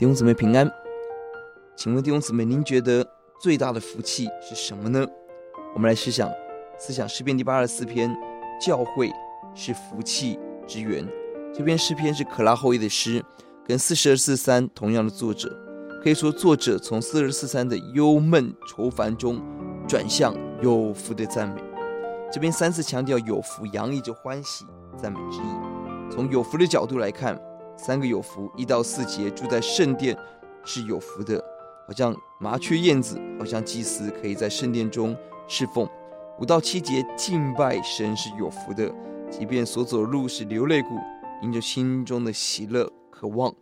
弟兄姊妹平安，请问弟兄姊妹，您觉得最大的福气是什么呢？我们来思想，思想诗篇第八十四篇，教会是福气之源。这篇诗篇是可拉后裔的诗，跟四十二四三同样的作者，可以说作者从四十四三的忧闷愁烦中转向有福的赞美。这边三次强调有福，洋溢着欢喜赞美之意。从有福的角度来看。三个有福，一到四节住在圣殿是有福的，好像麻雀燕子，好像祭司可以在圣殿中侍奉。五到七节敬拜神是有福的，即便所走路是流泪谷，因着心中的喜乐渴望，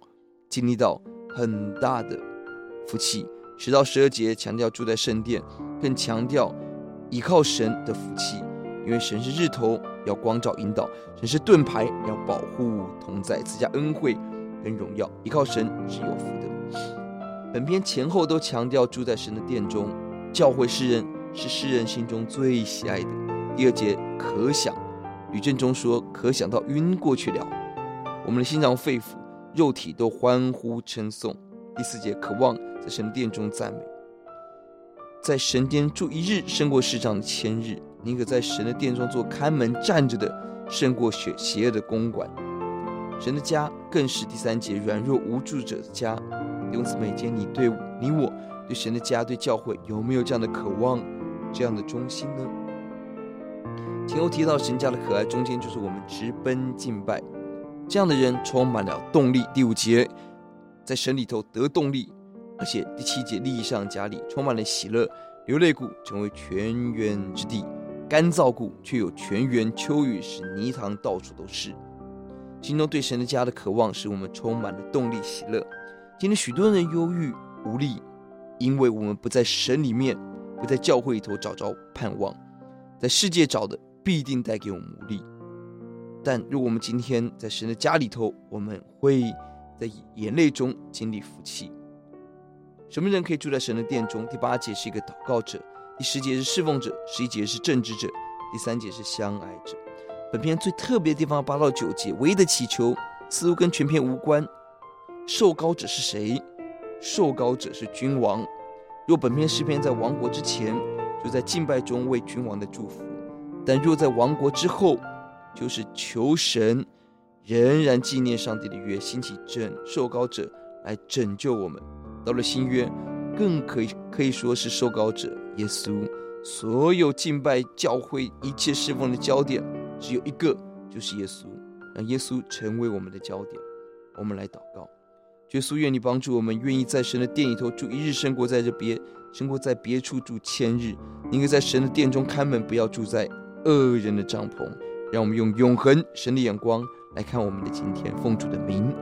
经历到很大的福气。十到十二节强调住在圣殿，更强调依靠神的福气。因为神是日头，要光照引导；神是盾牌，要保护同在，赐下恩惠跟荣耀。依靠神是有福的。本篇前后都强调住在神的殿中，教会诗人是诗人心中最喜爱的。第二节可想，吕振中说可想到晕过去了。我们的心脏肺腑、肉体都欢呼称颂。第四节渴望在神殿中赞美，在神殿住一日胜过世上千日。宁可在神的殿中做看门站着的，胜过邪邪恶的公馆。神的家更是第三节软弱无助者的家。弟兄姊妹，今天你对你我对神的家对教会有没有这样的渴望，这样的忠心呢？前后提到神家的可爱，中间就是我们直奔敬拜，这样的人充满了动力。第五节在神里头得动力，而且第七节利益上加利，充满了喜乐，流泪谷成为泉源之地。干燥谷却有泉源，秋雨使泥塘到处都是。心中对神的家的渴望，使我们充满了动力、喜乐。今天许多人忧郁无力，因为我们不在神里面，不在教会里头找着盼望，在世界找的必定带给我们无力。但如果我们今天在神的家里头，我们会在眼泪中经历福气。什么人可以住在神的殿中？第八节是一个祷告者。第十节是侍奉者，十一节是正直者，第三节是相爱者。本篇最特别的地方，八到九节唯一的祈求似乎跟全篇无关。受膏者是谁？受膏者是君王。若本篇诗篇在亡国之前，就在敬拜中为君王的祝福；但若在亡国之后，就是求神仍然纪念上帝的约，兴起拯受膏者来拯救我们。到了新约。更可以可以说是受膏者耶稣，所有敬拜教会一切侍奉的焦点只有一个，就是耶稣，让耶稣成为我们的焦点。我们来祷告，耶稣愿你帮助我们，愿意在神的殿里头住一日，胜过在这别，胜过在别处住千日。宁可在神的殿中看门，不要住在恶人的帐篷。让我们用永恒神的眼光来看我们的今天，奉主的名。